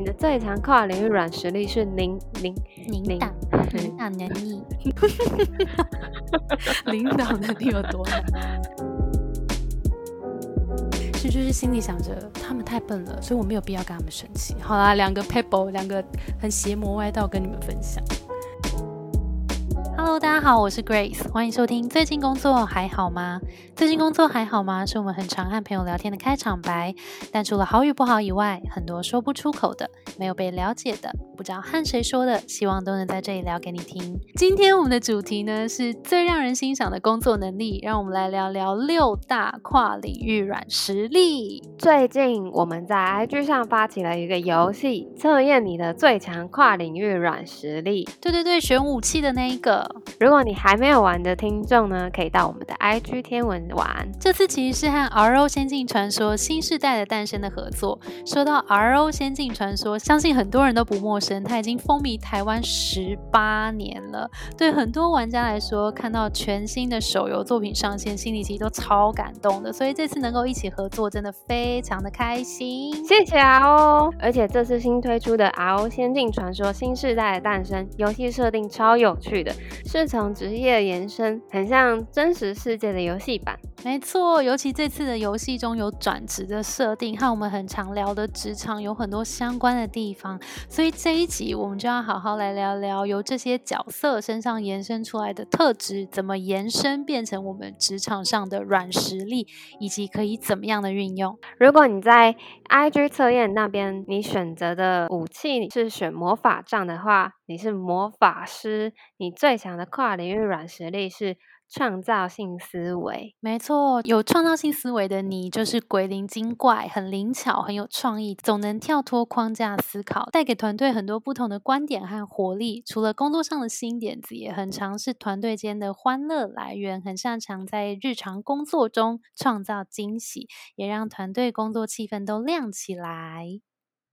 你的最强跨领域软实力是领领领导领导能力，领导能力有多难？其实就是心里想着他们太笨了，所以我没有必要跟他们生气。好啦，两个 pebble，两个很邪魔歪道跟你们分享。Hello，大家好，我是 Grace，欢迎收听。最近工作还好吗？最近工作还好吗？是我们很常和朋友聊天的开场白。但除了好与不好以外，很多说不出口的，没有被了解的，不知道和谁说的，希望都能在这里聊给你听。今天我们的主题呢，是最让人欣赏的工作能力。让我们来聊聊六大跨领域软实力。最近我们在 IG 上发起了一个游戏，测验你的最强跨领域软实力。对对对，选武器的那一个。如果你还没有玩的听众呢，可以到我们的 IG 天文玩。这次其实是和 RO 仙境传说新世代的诞生的合作。说到 RO 仙境传说，相信很多人都不陌生，它已经风靡台湾十八年了。对很多玩家来说，看到全新的手游作品上线，心里其实都超感动的。所以这次能够一起合作，真的非常的开心。谢谢 RO！而且这次新推出的 RO 仙境传说新世代的诞生，游戏设定超有趣的。是从职业延伸，很像真实世界的游戏版。没错，尤其这次的游戏中有转职的设定，和我们很常聊的职场有很多相关的地方。所以这一集我们就要好好来聊聊，由这些角色身上延伸出来的特质，怎么延伸变成我们职场上的软实力，以及可以怎么样的运用。如果你在 IG 测验那边，你选择的武器是选魔法杖的话，你是魔法师，你最强的跨领域软实力是。创造性思维，没错，有创造性思维的你就是鬼灵精怪，很灵巧，很有创意，总能跳脱框架思考，带给团队很多不同的观点和活力。除了工作上的新点子，也很常是团队间的欢乐来源，很擅长在日常工作中创造惊喜，也让团队工作气氛都亮起来。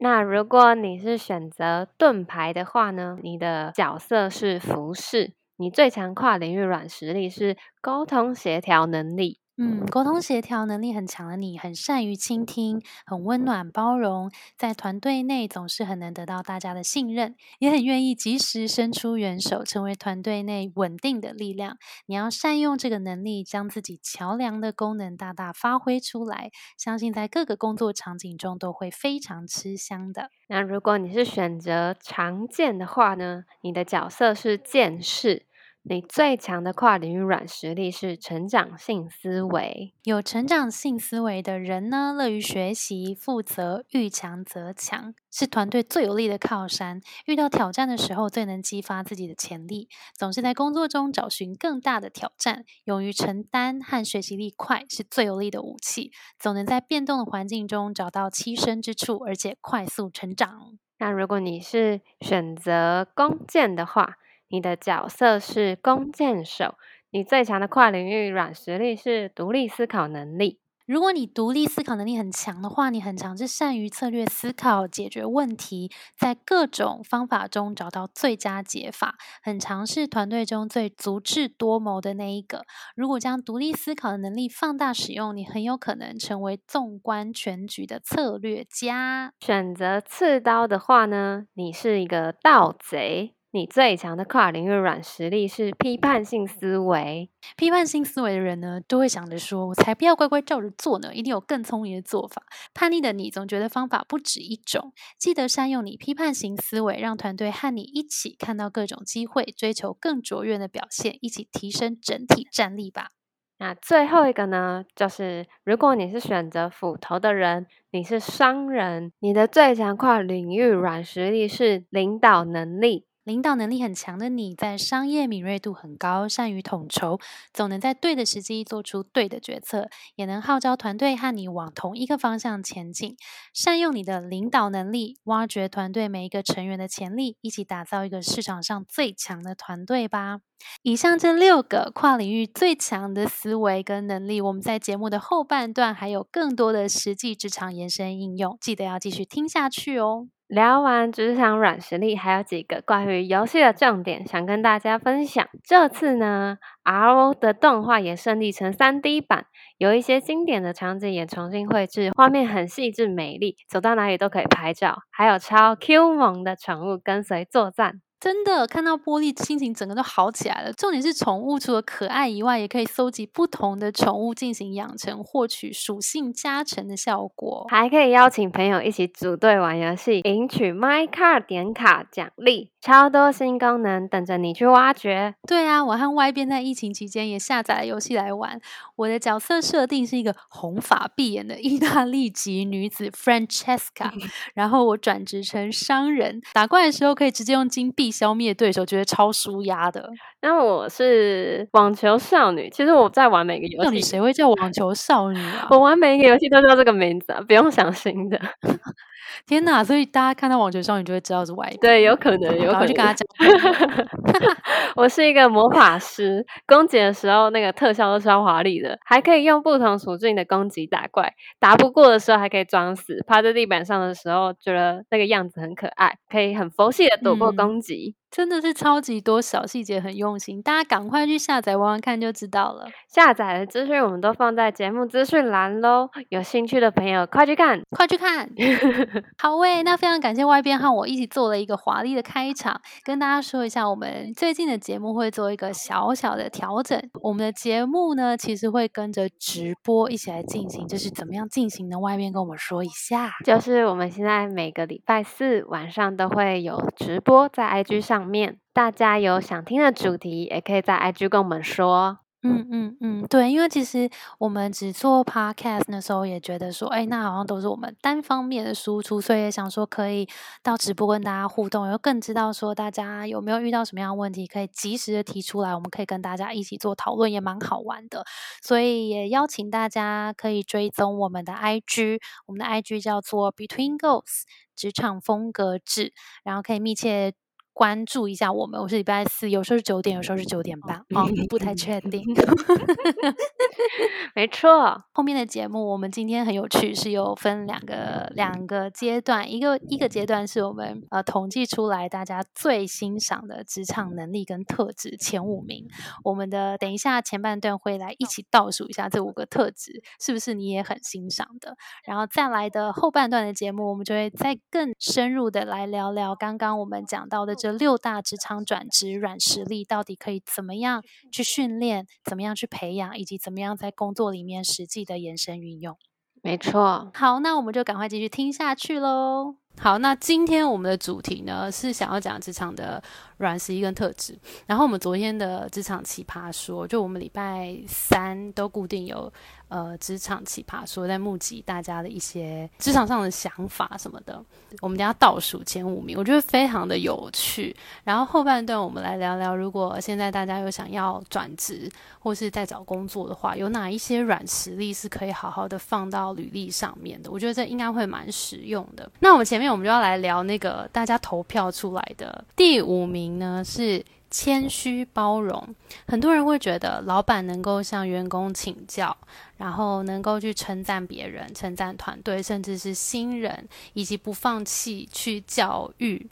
那如果你是选择盾牌的话呢？你的角色是服饰。你最强跨领域软实力是沟通协调能力。嗯，沟通协调能力很强的你，很善于倾听，很温暖包容，在团队内总是很能得到大家的信任，也很愿意及时伸出援手，成为团队内稳定的力量。你要善用这个能力，将自己桥梁的功能大大发挥出来，相信在各个工作场景中都会非常吃香的。那如果你是选择常见的话呢？你的角色是剑士。你最强的跨领域软实力是成长性思维。有成长性思维的人呢，乐于学习、负责、遇强则强，是团队最有力的靠山。遇到挑战的时候，最能激发自己的潜力，总是在工作中找寻更大的挑战。勇于承担和学习力快，是最有力的武器。总能在变动的环境中找到栖身之处，而且快速成长。那如果你是选择弓箭的话，你的角色是弓箭手，你最强的跨领域软实力是独立思考能力。如果你独立思考能力很强的话，你很常是善于策略思考、解决问题，在各种方法中找到最佳解法，很常是团队中最足智多谋的那一个。如果将独立思考的能力放大使用，你很有可能成为纵观全局的策略家。选择刺刀的话呢，你是一个盗贼。你最强的跨领域软实力是批判性思维。批判性思维的人呢，都会想着说：“我才不要乖乖照着做呢，一定有更聪明的做法。”叛逆的你总觉得方法不止一种。记得善用你批判型思维，让团队和你一起看到各种机会，追求更卓越的表现，一起提升整体战力吧。那最后一个呢，就是如果你是选择斧头的人，你是商人，你的最强跨领域软实力是领导能力。领导能力很强的你，在商业敏锐度很高，善于统筹，总能在对的时机做出对的决策，也能号召团队和你往同一个方向前进。善用你的领导能力，挖掘团队每一个成员的潜力，一起打造一个市场上最强的团队吧。以上这六个跨领域最强的思维跟能力，我们在节目的后半段还有更多的实际职场延伸应用，记得要继续听下去哦。聊完职场软实力，还有几个关于游戏的重点想跟大家分享。这次呢，RO 的动画也顺利成三 D 版，有一些经典的场景也重新绘制，画面很细致美丽，走到哪里都可以拍照，还有超 Q 萌的宠物跟随作战。真的看到玻璃，心情整个都好起来了。重点是宠物除了可爱以外，也可以搜集不同的宠物进行养成，获取属性加成的效果，还可以邀请朋友一起组队玩游戏，赢取 My Card 点卡奖励，超多新功能等着你去挖掘。对啊，我和 Y 边在疫情期间也下载了游戏来玩。我的角色设定是一个红发碧眼的意大利籍女子 Francesca，然后我转职成商人，打怪的时候可以直接用金币。消灭对手，觉得超舒压的。那我是网球少女，其实我在玩每个游戏。到底谁会叫网球少女啊？我玩每一个游戏都叫这个名字啊，不用想新的。天哪！所以大家看到网球少女就会知道是外。对，有可能，有可能去跟他讲。我是一个魔法师，攻击的时候那个特效都超华丽的，还可以用不同属性的攻击打怪，打不过的时候还可以装死，趴在地板上的时候觉得那个样子很可爱，可以很佛系的躲过攻击。真的是超级多小细节，很用心，大家赶快去下载玩玩看就知道了。下载的资讯我们都放在节目资讯栏喽，有兴趣的朋友快去看，快去看。好喂，那非常感谢外边和我一起做了一个华丽的开场，跟大家说一下，我们最近的节目会做一个小小的调整。我们的节目呢，其实会跟着直播一起来进行，就是怎么样进行呢？外边跟我们说一下，就是我们现在每个礼拜四晚上都会有直播在 IG 上。面，大家有想听的主题，也可以在 IG 跟我们说。嗯嗯嗯，对，因为其实我们只做 podcast 的时候，也觉得说，哎，那好像都是我们单方面的输出，所以也想说可以到直播跟大家互动，又更知道说大家有没有遇到什么样的问题，可以及时的提出来，我们可以跟大家一起做讨论，也蛮好玩的。所以也邀请大家可以追踪我们的 IG，我们的 IG 叫做 Between Goals 职场风格志，然后可以密切。关注一下我们，我是礼拜四，有时候是九点，有时候是九点半，哦，不太确定。没错，后面的节目我们今天很有趣，是有分两个两个阶段，一个一个阶段是我们呃统计出来大家最欣赏的职场能力跟特质前五名。我们的等一下前半段会来一起倒数一下这五个特质是不是你也很欣赏的，然后再来的后半段的节目，我们就会再更深入的来聊聊刚刚我们讲到的这。六大职场转职软实力到底可以怎么样去训练，怎么样去培养，以及怎么样在工作里面实际的延伸运用？没错。好，那我们就赶快继续听下去喽。好，那今天我们的主题呢是想要讲职场的软实力跟特质。然后我们昨天的职场奇葩说，就我们礼拜三都固定有。呃，职场奇葩说在募集大家的一些职场上的想法什么的，我们等下倒数前五名，我觉得非常的有趣。然后后半段我们来聊聊，如果现在大家有想要转职或是在找工作的话，有哪一些软实力是可以好好的放到履历上面的？我觉得这应该会蛮实用的。那我们前面我们就要来聊那个大家投票出来的第五名呢是。谦虚包容，很多人会觉得老板能够向员工请教，然后能够去称赞别人、称赞团队，甚至是新人，以及不放弃去教育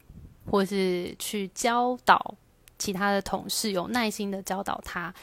或是去教导其他的同事，有耐心的教导他。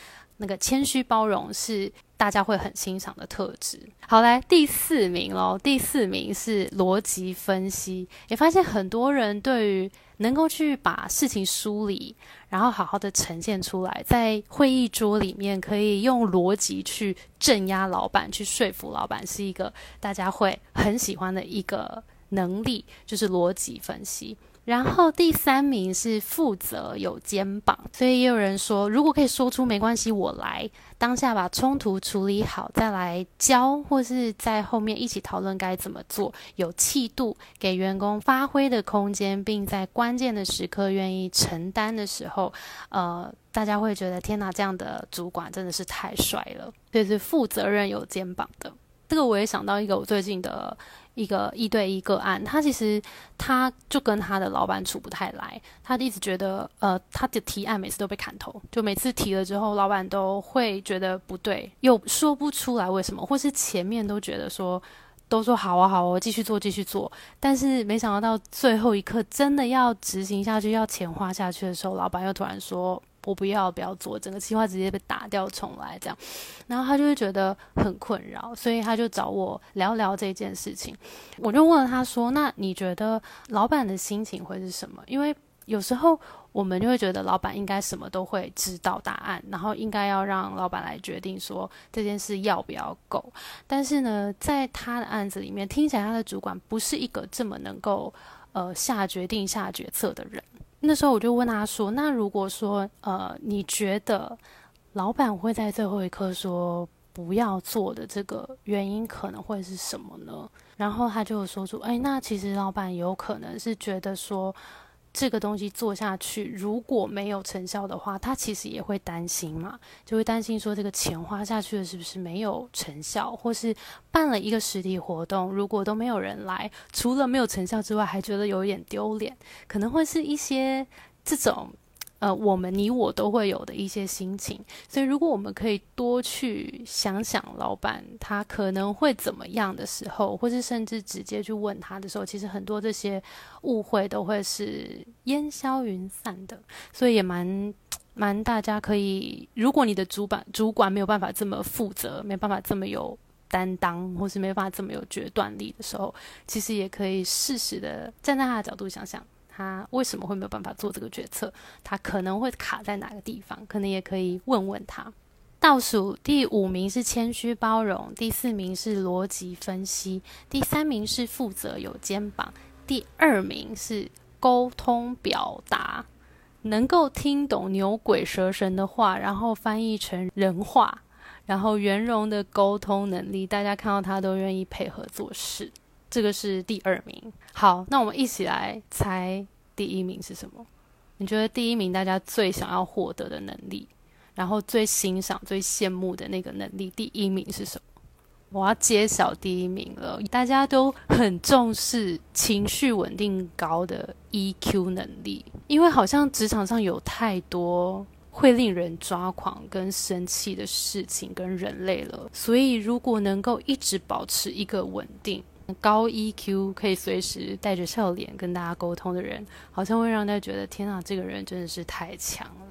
那个谦虚包容是大家会很欣赏的特质。好，来第四名喽，第四名是逻辑分析。也发现很多人对于能够去把事情梳理，然后好好的呈现出来，在会议桌里面可以用逻辑去镇压老板，去说服老板，是一个大家会很喜欢的一个能力，就是逻辑分析。然后第三名是负责有肩膀，所以也有人说，如果可以说出没关系，我来当下把冲突处理好，再来教，或是在后面一起讨论该怎么做，有气度，给员工发挥的空间，并在关键的时刻愿意承担的时候，呃，大家会觉得天哪，这样的主管真的是太帅了，就是负责任有肩膀的。这个我也想到一个我最近的。一个一对一个案，他其实他就跟他的老板处不太来，他一直觉得，呃，他的提案每次都被砍头，就每次提了之后，老板都会觉得不对，又说不出来为什么，或是前面都觉得说都说好啊好啊，继续做继续做。但是没想到到最后一刻，真的要执行下去，要钱花下去的时候，老板又突然说。我不要，不要做，整个计划直接被打掉重来这样，然后他就会觉得很困扰，所以他就找我聊聊这件事情。我就问他说：“那你觉得老板的心情会是什么？因为有时候我们就会觉得老板应该什么都会知道答案，然后应该要让老板来决定说这件事要不要够。但是呢，在他的案子里面，听起来他的主管不是一个这么能够呃下决定、下决策的人。”那时候我就问他说：“那如果说，呃，你觉得老板会在最后一刻说不要做的这个原因可能会是什么呢？”然后他就说出：“哎，那其实老板有可能是觉得说。”这个东西做下去，如果没有成效的话，他其实也会担心嘛，就会担心说这个钱花下去了是不是没有成效，或是办了一个实体活动，如果都没有人来，除了没有成效之外，还觉得有一点丢脸，可能会是一些这种。呃，我们你我都会有的一些心情，所以如果我们可以多去想想老板他可能会怎么样的时候，或是甚至直接去问他的时候，其实很多这些误会都会是烟消云散的。所以也蛮蛮大家可以，如果你的主管主管没有办法这么负责，没办法这么有担当，或是没办法这么有决断力的时候，其实也可以适时的站在他的角度想想。他为什么会没有办法做这个决策？他可能会卡在哪个地方？可能也可以问问他。倒数第五名是谦虚包容，第四名是逻辑分析，第三名是负责有肩膀，第二名是沟通表达，能够听懂牛鬼蛇神的话，然后翻译成人话，然后圆融的沟通能力，大家看到他都愿意配合做事。这个是第二名。好，那我们一起来猜第一名是什么？你觉得第一名大家最想要获得的能力，然后最欣赏、最羡慕的那个能力，第一名是什么？我要揭晓第一名了。大家都很重视情绪稳定高的 EQ 能力，因为好像职场上有太多会令人抓狂跟生气的事情跟人类了，所以如果能够一直保持一个稳定。高 EQ 可以随时带着笑脸跟大家沟通的人，好像会让大家觉得天啊，这个人真的是太强了。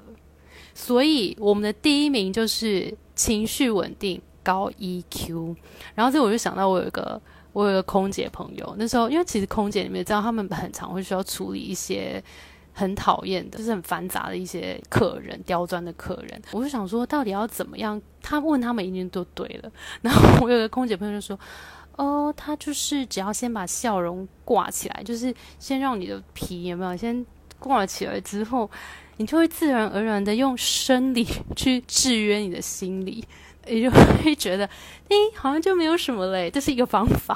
所以我们的第一名就是情绪稳定、高 EQ。然后这我就想到我有一个我有一个空姐朋友，那时候因为其实空姐你们知道，他们很常会需要处理一些很讨厌的，就是很繁杂的一些客人、刁钻的客人。我就想说，到底要怎么样？他问他们一定都对了。然后我有个空姐朋友就说。哦，他就是只要先把笑容挂起来，就是先让你的皮有没有先挂起来之后，你就会自然而然的用生理 去制约你的心理，也就会觉得，哎，好像就没有什么嘞。这是一个方法，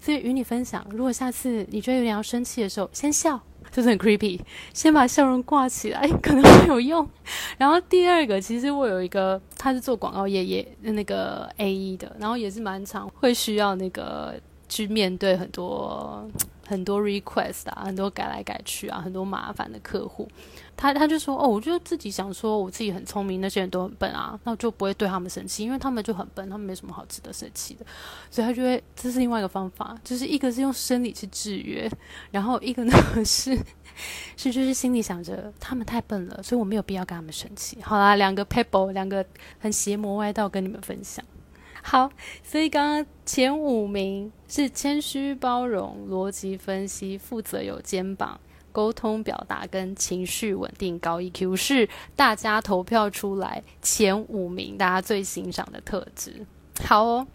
所以与你分享。如果下次你觉得有点要生气的时候，先笑。就是很 creepy，先把笑容挂起来，可能会有用。然后第二个，其实我有一个，他是做广告业也那个 A E 的，然后也是蛮常会需要那个去面对很多很多 request 啊，很多改来改去啊，很多麻烦的客户。他他就说哦，我就自己想说我自己很聪明，那些人都很笨啊，那我就不会对他们生气，因为他们就很笨，他们没什么好值得生气的。所以他就会这是另外一个方法，就是一个是用生理去制约，然后一个呢是是就是心里想着他们太笨了，所以我没有必要跟他们生气。好啦，两个 pebble，两个很邪魔歪道跟你们分享。好，所以刚刚前五名是谦虚包容、逻辑分析、负责有肩膀。沟通表达跟情绪稳定高 EQ 是大家投票出来前五名大家最欣赏的特质。好哦，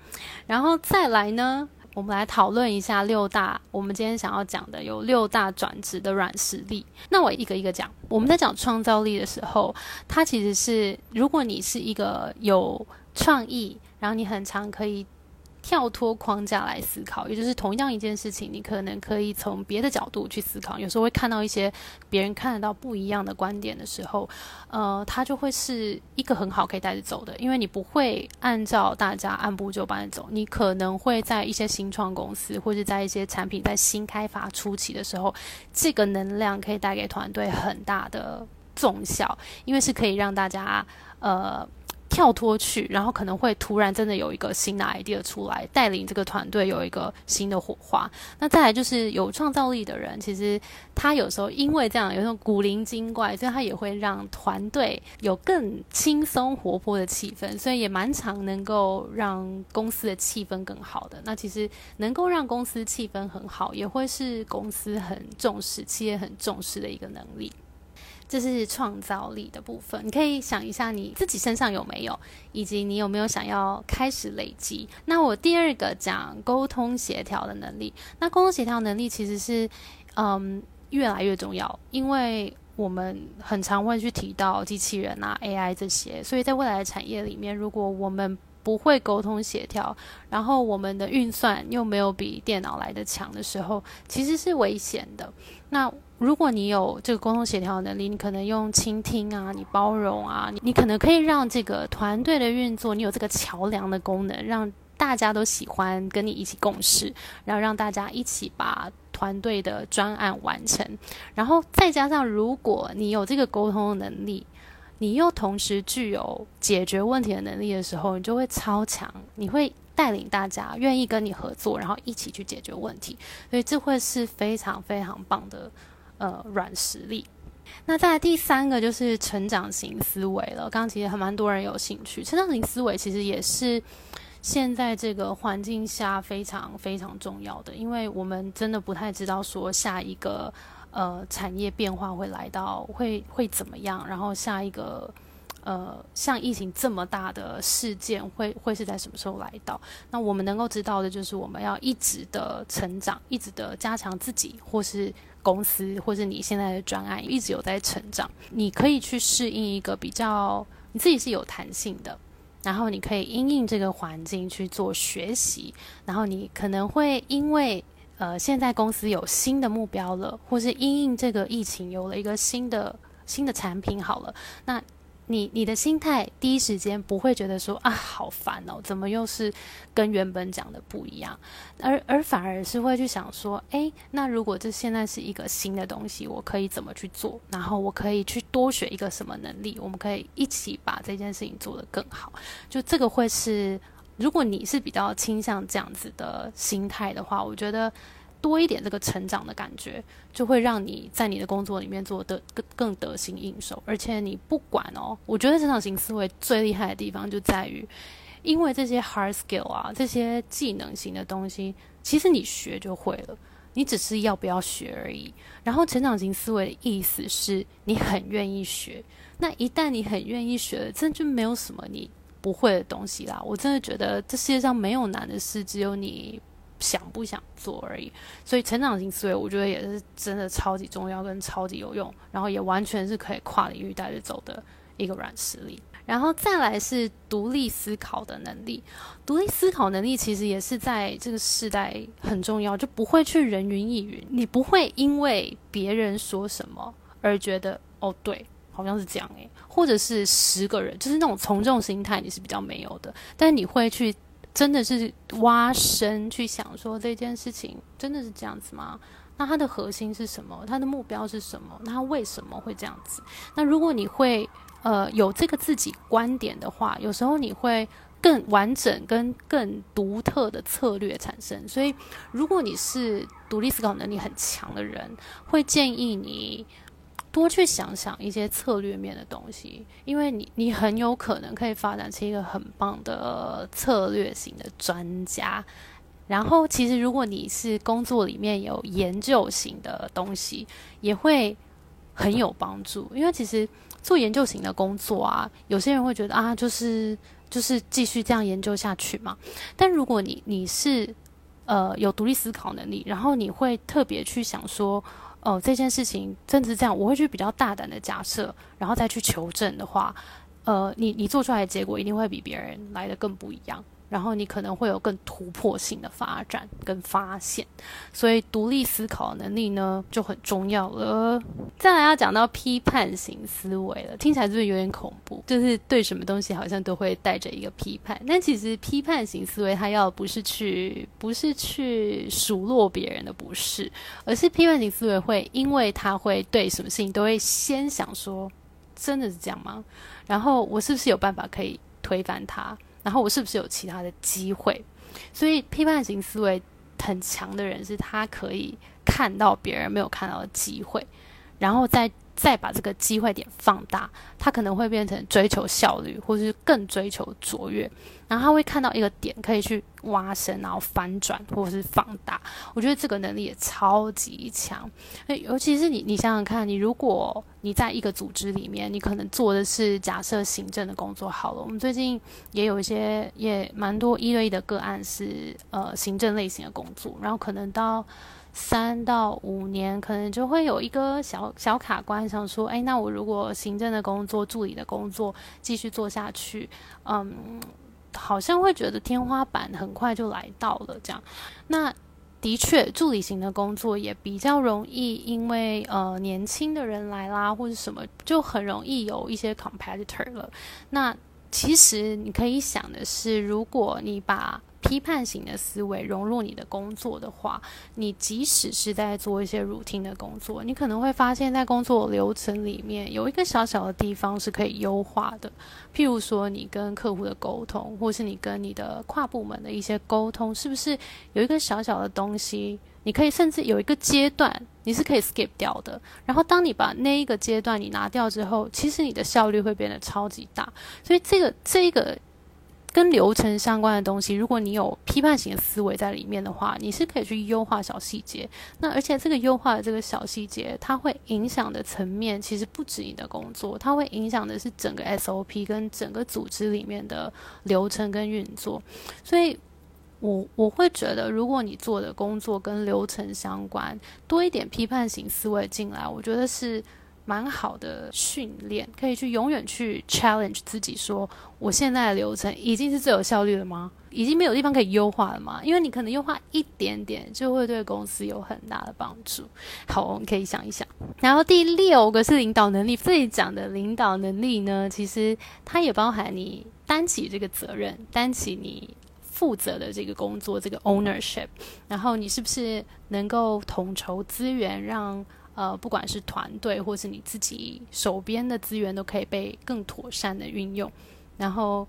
然后再来呢，我们来讨论一下六大。我们今天想要讲的有六大转职的软实力。那我一个一个讲。我们在讲创造力的时候，它其实是如果你是一个有创意，然后你很常可以。跳脱框架来思考，也就是同样一件事情，你可能可以从别的角度去思考。有时候会看到一些别人看得到不一样的观点的时候，呃，它就会是一个很好可以带着走的。因为你不会按照大家按部就班的走，你可能会在一些新创公司，或者在一些产品在新开发初期的时候，这个能量可以带给团队很大的重效，因为是可以让大家呃。跳脱去，然后可能会突然真的有一个新的 idea 出来，带领这个团队有一个新的火花。那再来就是有创造力的人，其实他有时候因为这样有那种古灵精怪，所以他也会让团队有更轻松活泼的气氛，所以也蛮常能够让公司的气氛更好的。那其实能够让公司气氛很好，也会是公司很重视、企业很重视的一个能力。这是创造力的部分，你可以想一下你自己身上有没有，以及你有没有想要开始累积。那我第二个讲沟通协调的能力，那沟通协调能力其实是嗯越来越重要，因为我们很常会去提到机器人啊、AI 这些，所以在未来的产业里面，如果我们不会沟通协调，然后我们的运算又没有比电脑来的强的时候，其实是危险的。那如果你有这个沟通协调能力，你可能用倾听啊，你包容啊，你你可能可以让这个团队的运作，你有这个桥梁的功能，让大家都喜欢跟你一起共事，然后让大家一起把团队的专案完成。然后再加上，如果你有这个沟通的能力，你又同时具有解决问题的能力的时候，你就会超强，你会带领大家愿意跟你合作，然后一起去解决问题。所以这会是非常非常棒的。呃，软实力。那再来第三个就是成长型思维了。刚刚其实还蛮多人有兴趣，成长型思维其实也是现在这个环境下非常非常重要的，因为我们真的不太知道说下一个呃产业变化会来到会会怎么样，然后下一个。呃，像疫情这么大的事件，会会是在什么时候来到？那我们能够知道的就是，我们要一直的成长，一直的加强自己，或是公司，或者你现在的专案，一直有在成长。你可以去适应一个比较，你自己是有弹性的，然后你可以因应这个环境去做学习，然后你可能会因为呃，现在公司有新的目标了，或是因应这个疫情有了一个新的新的产品，好了，那。你你的心态第一时间不会觉得说啊好烦哦，怎么又是跟原本讲的不一样，而而反而是会去想说，哎，那如果这现在是一个新的东西，我可以怎么去做？然后我可以去多学一个什么能力？我们可以一起把这件事情做得更好。就这个会是，如果你是比较倾向这样子的心态的话，我觉得。多一点这个成长的感觉，就会让你在你的工作里面做得更更得心应手。而且你不管哦，我觉得成长型思维最厉害的地方就在于，因为这些 hard skill 啊，这些技能型的东西，其实你学就会了，你只是要不要学而已。然后成长型思维的意思是你很愿意学，那一旦你很愿意学，真的就没有什么你不会的东西啦。我真的觉得这世界上没有难的事，只有你。想不想做而已，所以成长型思维我觉得也是真的超级重要跟超级有用，然后也完全是可以跨领域带着走的一个软实力。然后再来是独立思考的能力，独立思考能力其实也是在这个时代很重要，就不会去人云亦云，你不会因为别人说什么而觉得哦对，好像是这样诶，或者是十个人就是那种从众心态你是比较没有的，但你会去。真的是挖深去想，说这件事情真的是这样子吗？那它的核心是什么？它的目标是什么？那它为什么会这样子？那如果你会呃有这个自己观点的话，有时候你会更完整跟更独特的策略产生。所以，如果你是独立思考能力很强的人，会建议你。多去想想一些策略面的东西，因为你你很有可能可以发展成一个很棒的策略型的专家。然后，其实如果你是工作里面有研究型的东西，也会很有帮助。因为其实做研究型的工作啊，有些人会觉得啊，就是就是继续这样研究下去嘛。但如果你你是呃有独立思考能力，然后你会特别去想说。哦，这件事情真的是这样，我会去比较大胆的假设，然后再去求证的话，呃，你你做出来的结果一定会比别人来的更不一样。然后你可能会有更突破性的发展跟发现，所以独立思考能力呢就很重要了。再来要讲到批判型思维了，听起来是不是有点恐怖？就是对什么东西好像都会带着一个批判，但其实批判型思维它要不是去不是去数落别人的不是，而是批判型思维会因为他会对什么事情都会先想说，真的是这样吗？然后我是不是有办法可以？推翻它？然后我是不是有其他的机会？所以批判型思维很强的人，是他可以看到别人没有看到的机会，然后在。再把这个机会点放大，他可能会变成追求效率，或是更追求卓越。然后他会看到一个点，可以去挖深，然后翻转，或是放大。我觉得这个能力也超级强。诶尤其是你，你想想看，你如果你在一个组织里面，你可能做的是假设行政的工作好了。我们最近也有一些，也蛮多一对一的个案是呃行政类型的工作，然后可能到。三到五年，可能就会有一个小小卡关，想说，哎，那我如果行政的工作、助理的工作继续做下去，嗯，好像会觉得天花板很快就来到了。这样，那的确，助理型的工作也比较容易，因为呃，年轻的人来啦，或者什么，就很容易有一些 competitor 了。那其实你可以想的是，如果你把批判型的思维融入你的工作的话，你即使是在做一些 routine 的工作，你可能会发现，在工作流程里面有一个小小的地方是可以优化的。譬如说，你跟客户的沟通，或是你跟你的跨部门的一些沟通，是不是有一个小小的东西，你可以甚至有一个阶段你是可以 skip 掉的。然后，当你把那一个阶段你拿掉之后，其实你的效率会变得超级大。所以，这个这个。跟流程相关的东西，如果你有批判型的思维在里面的话，你是可以去优化小细节。那而且这个优化的这个小细节，它会影响的层面其实不止你的工作，它会影响的是整个 SOP 跟整个组织里面的流程跟运作。所以，我我会觉得，如果你做的工作跟流程相关，多一点批判型思维进来，我觉得是。蛮好的训练，可以去永远去 challenge 自己，说我现在的流程已经是最有效率了吗？已经没有地方可以优化了吗？因为你可能优化一点点，就会对公司有很大的帮助。好，我们可以想一想。然后第六个是领导能力，这里讲的领导能力呢，其实它也包含你担起这个责任，担起你负责的这个工作，这个 ownership。然后你是不是能够统筹资源，让呃，不管是团队或是你自己手边的资源，都可以被更妥善的运用。然后，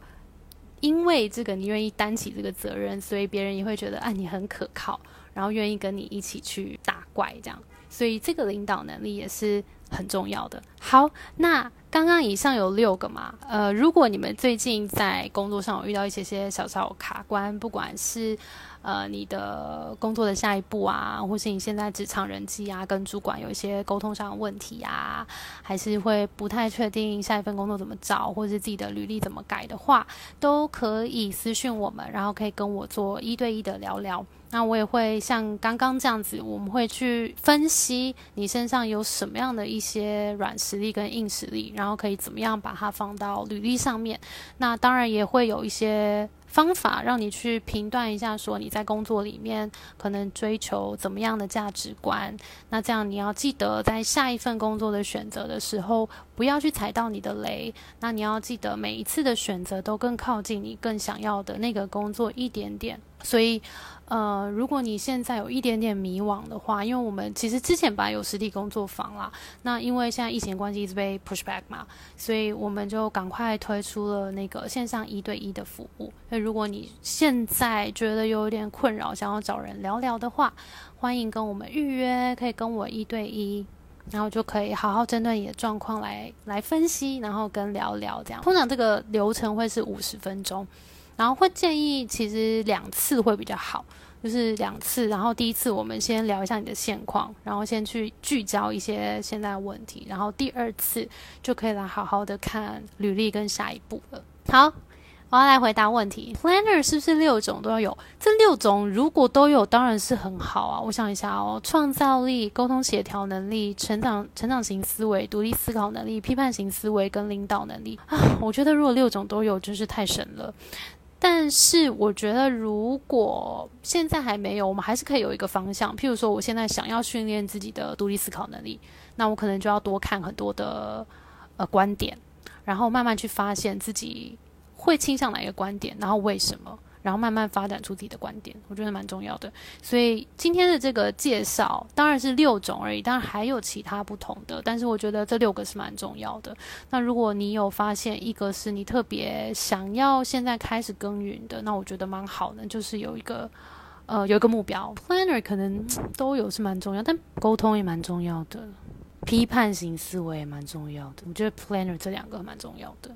因为这个你愿意担起这个责任，所以别人也会觉得啊，你很可靠，然后愿意跟你一起去打怪这样。所以这个领导能力也是很重要的。好，那刚刚以上有六个嘛？呃，如果你们最近在工作上有遇到一些些小小卡关，不管是呃，你的工作的下一步啊，或是你现在职场人际啊，跟主管有一些沟通上的问题啊，还是会不太确定下一份工作怎么找，或是自己的履历怎么改的话，都可以私讯我们，然后可以跟我做一对一的聊聊。那我也会像刚刚这样子，我们会去分析你身上有什么样的一些软实力跟硬实力，然然后可以怎么样把它放到履历上面。那当然也会有一些。方法让你去评断一下，说你在工作里面可能追求怎么样的价值观。那这样你要记得，在下一份工作的选择的时候，不要去踩到你的雷。那你要记得，每一次的选择都更靠近你更想要的那个工作一点点。所以。呃，如果你现在有一点点迷惘的话，因为我们其实之前本来有实体工作坊啦，那因为现在疫情关系一直被 push back 嘛，所以我们就赶快推出了那个线上一对一的服务。那如果你现在觉得有点困扰，想要找人聊聊的话，欢迎跟我们预约，可以跟我一对一，然后就可以好好针对你的状况来来分析，然后跟聊聊这样。通常这个流程会是五十分钟。然后会建议，其实两次会比较好，就是两次。然后第一次我们先聊一下你的现况，然后先去聚焦一些现在的问题。然后第二次就可以来好好的看履历跟下一步了。好，我要来回答问题。Planner 是不是六种都要有？这六种如果都有，当然是很好啊。我想一下哦，创造力、沟通协调能力、成长成长型思维、独立思考能力、批判型思维跟领导能力啊，我觉得如果六种都有，真是太神了。但是我觉得，如果现在还没有，我们还是可以有一个方向。譬如说，我现在想要训练自己的独立思考能力，那我可能就要多看很多的呃观点，然后慢慢去发现自己会倾向哪一个观点，然后为什么。然后慢慢发展出自己的观点，我觉得蛮重要的。所以今天的这个介绍当然是六种而已，当然还有其他不同的，但是我觉得这六个是蛮重要的。那如果你有发现一个是你特别想要现在开始耕耘的，那我觉得蛮好的，就是有一个呃有一个目标，planner 可能都有是蛮重要，但沟通也蛮重要的，批判型思维也蛮重要的。我觉得 planner 这两个蛮重要的。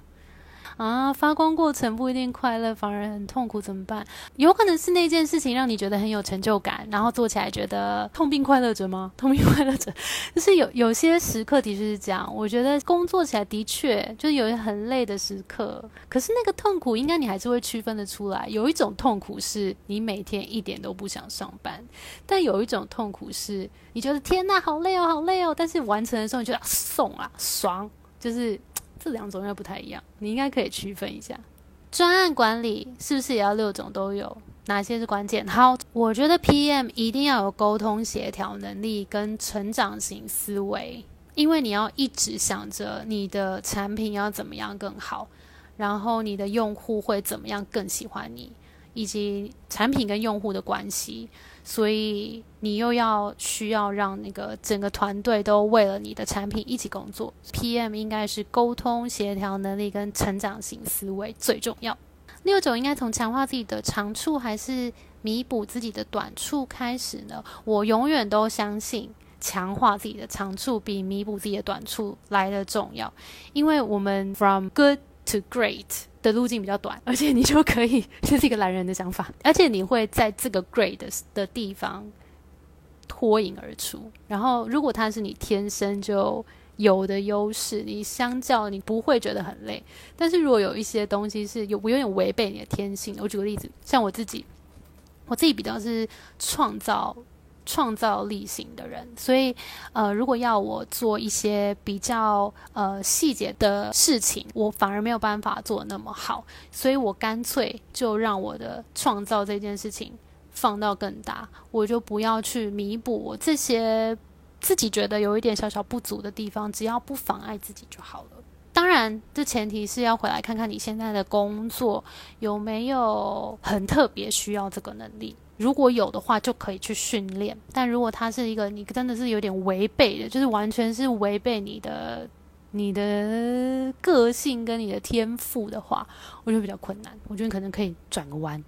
啊，发光过程不一定快乐，反而很痛苦，怎么办？有可能是那件事情让你觉得很有成就感，然后做起来觉得痛并快乐着吗？痛并快乐着，就是有有些时刻的确是这样。我觉得工作起来的确就是有很累的时刻，可是那个痛苦应该你还是会区分的出来。有一种痛苦是你每天一点都不想上班，但有一种痛苦是你觉得天呐，好累哦，好累哦，但是完成的时候你觉得送啊，爽，就是。这两种又不太一样，你应该可以区分一下。专案管理是不是也要六种都有？哪些是关键？好，我觉得 PM 一定要有沟通协调能力跟成长型思维，因为你要一直想着你的产品要怎么样更好，然后你的用户会怎么样更喜欢你，以及产品跟用户的关系。所以你又要需要让那个整个团队都为了你的产品一起工作。PM 应该是沟通协调能力跟成长型思维最重要。六种应该从强化自己的长处还是弥补自己的短处开始呢？我永远都相信强化自己的长处比弥补自己的短处来的重要，因为我们 from good to great。的路径比较短，而且你就可以，这是一个懒人的想法，而且你会在这个 great 的地方脱颖而出。然后，如果它是你天生就有的优势，你相较你不会觉得很累。但是如果有一些东西是有有点违背你的天性，我举个例子，像我自己，我自己比较是创造。创造力型的人，所以呃，如果要我做一些比较呃细节的事情，我反而没有办法做那么好，所以我干脆就让我的创造这件事情放到更大，我就不要去弥补我这些自己觉得有一点小小不足的地方，只要不妨碍自己就好了。当然，这前提是要回来看看你现在的工作有没有很特别需要这个能力。如果有的话，就可以去训练。但如果它是一个你真的是有点违背的，就是完全是违背你的你的个性跟你的天赋的话，我觉得比较困难。我觉得可能可以转个弯。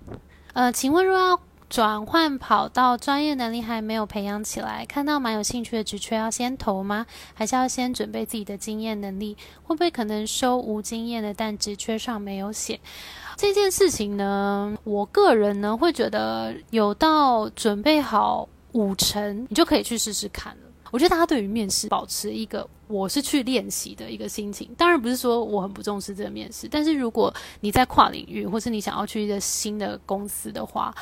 呃，请问若要转换跑道，专业能力还没有培养起来，看到蛮有兴趣的职缺，要先投吗？还是要先准备自己的经验能力？会不会可能收无经验的，但职缺上没有写？这件事情呢，我个人呢会觉得有到准备好五成，你就可以去试试看了。我觉得大家对于面试保持一个我是去练习的一个心情，当然不是说我很不重视这个面试，但是如果你在跨领域，或是你想要去一个新的公司的话，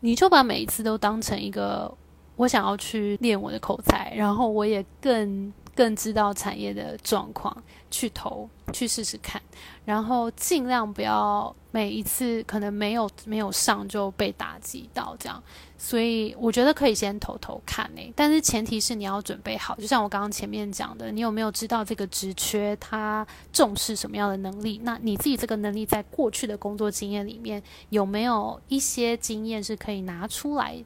你就把每一次都当成一个我想要去练我的口才，然后我也更。更知道产业的状况，去投去试试看，然后尽量不要每一次可能没有没有上就被打击到这样，所以我觉得可以先投投看呢，但是前提是你要准备好，就像我刚刚前面讲的，你有没有知道这个职缺它重视什么样的能力？那你自己这个能力在过去的工作经验里面有没有一些经验是可以拿出来？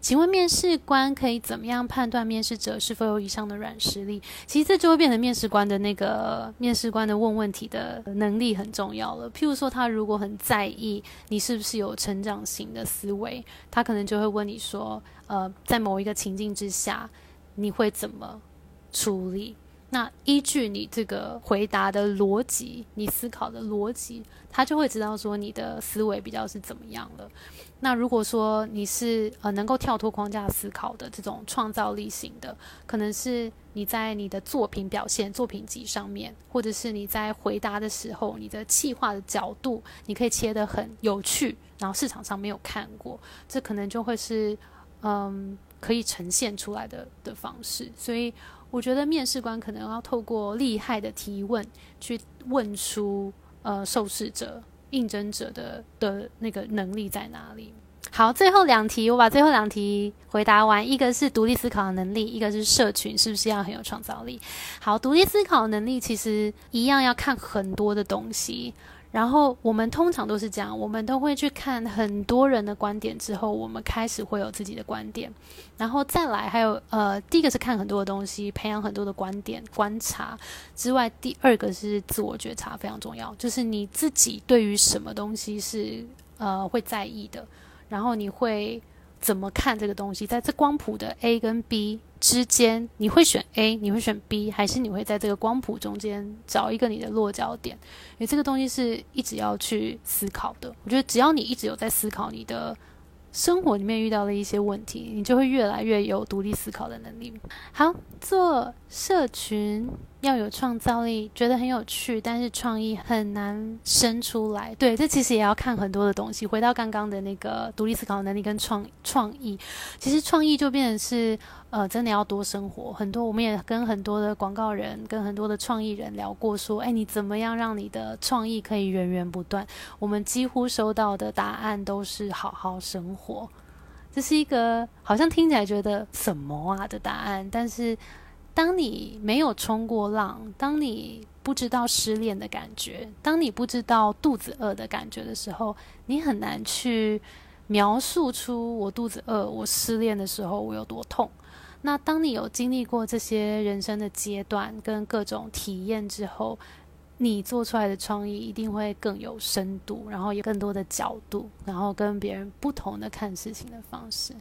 请问面试官可以怎么样判断面试者是否有以上的软实力？其实这就会变成面试官的那个面试官的问问题的能力很重要了。譬如说，他如果很在意你是不是有成长型的思维，他可能就会问你说：“呃，在某一个情境之下，你会怎么处理？”那依据你这个回答的逻辑，你思考的逻辑，他就会知道说你的思维比较是怎么样了。那如果说你是呃能够跳脱框架思考的这种创造力型的，可能是你在你的作品表现、作品集上面，或者是你在回答的时候，你的气化的角度，你可以切得很有趣，然后市场上没有看过，这可能就会是嗯可以呈现出来的的方式，所以。我觉得面试官可能要透过厉害的提问，去问出呃受试者、应征者的的那个能力在哪里。好，最后两题，我把最后两题回答完。一个是独立思考的能力，一个是社群是不是要很有创造力？好，独立思考的能力其实一样要看很多的东西。然后我们通常都是这样，我们都会去看很多人的观点之后，我们开始会有自己的观点，然后再来还有呃，第一个是看很多的东西，培养很多的观点观察之外，第二个是自我觉察非常重要，就是你自己对于什么东西是呃会在意的，然后你会怎么看这个东西，在这光谱的 A 跟 B。之间，你会选 A，你会选 B，还是你会在这个光谱中间找一个你的落脚点？因为这个东西是一直要去思考的。我觉得只要你一直有在思考你的。生活里面遇到的一些问题，你就会越来越有独立思考的能力。好，做社群要有创造力，觉得很有趣，但是创意很难生出来。对，这其实也要看很多的东西。回到刚刚的那个独立思考能力跟创创意，其实创意就变成是呃，真的要多生活。很多我们也跟很多的广告人、跟很多的创意人聊过，说，哎，你怎么样让你的创意可以源源不断？我们几乎收到的答案都是好好生活。活，这是一个好像听起来觉得什么啊的答案，但是当你没有冲过浪，当你不知道失恋的感觉，当你不知道肚子饿的感觉的时候，你很难去描述出我肚子饿、我失恋的时候我有多痛。那当你有经历过这些人生的阶段跟各种体验之后，你做出来的创意一定会更有深度，然后有更多的角度，然后跟别人不同的看事情的方式。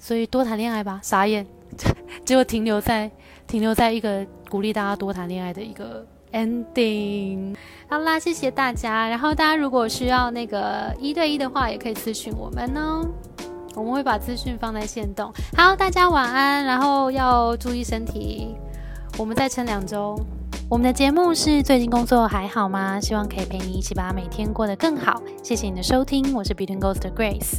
所以多谈恋爱吧，傻眼，结果停留在停留在一个鼓励大家多谈恋爱的一个 ending。好啦，谢谢大家。然后大家如果需要那个一对一的话，也可以咨询我们哦，我们会把资讯放在线动。好，大家晚安，然后要注意身体，我们再撑两周。我们的节目是最近工作还好吗？希望可以陪你一起把每天过得更好。谢谢你的收听，我是 Between Ghost Grace。